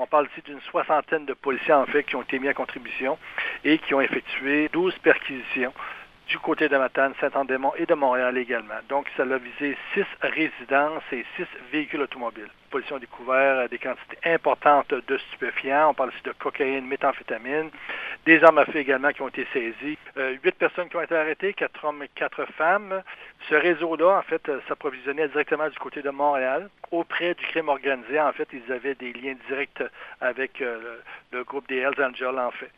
On parle ici d'une soixantaine de policiers, en fait, qui ont été mis à contribution et qui ont effectué 12 perquisitions du côté de Matane, Saint-Andémont et de Montréal également. Donc, ça a visé six résidences et six véhicules automobiles. Les policiers ont découvert des quantités importantes de stupéfiants. On parle ici de cocaïne, méthamphétamine, des armes à feu également qui ont été saisies. Euh, huit personnes qui ont été arrêtées, quatre hommes et quatre femmes. Ce réseau-là, en fait, s'approvisionnait directement du côté de Montréal. Auprès du crime organisé, en fait, ils avaient des liens directs avec euh, le, groupe des Hells Angels, en fait.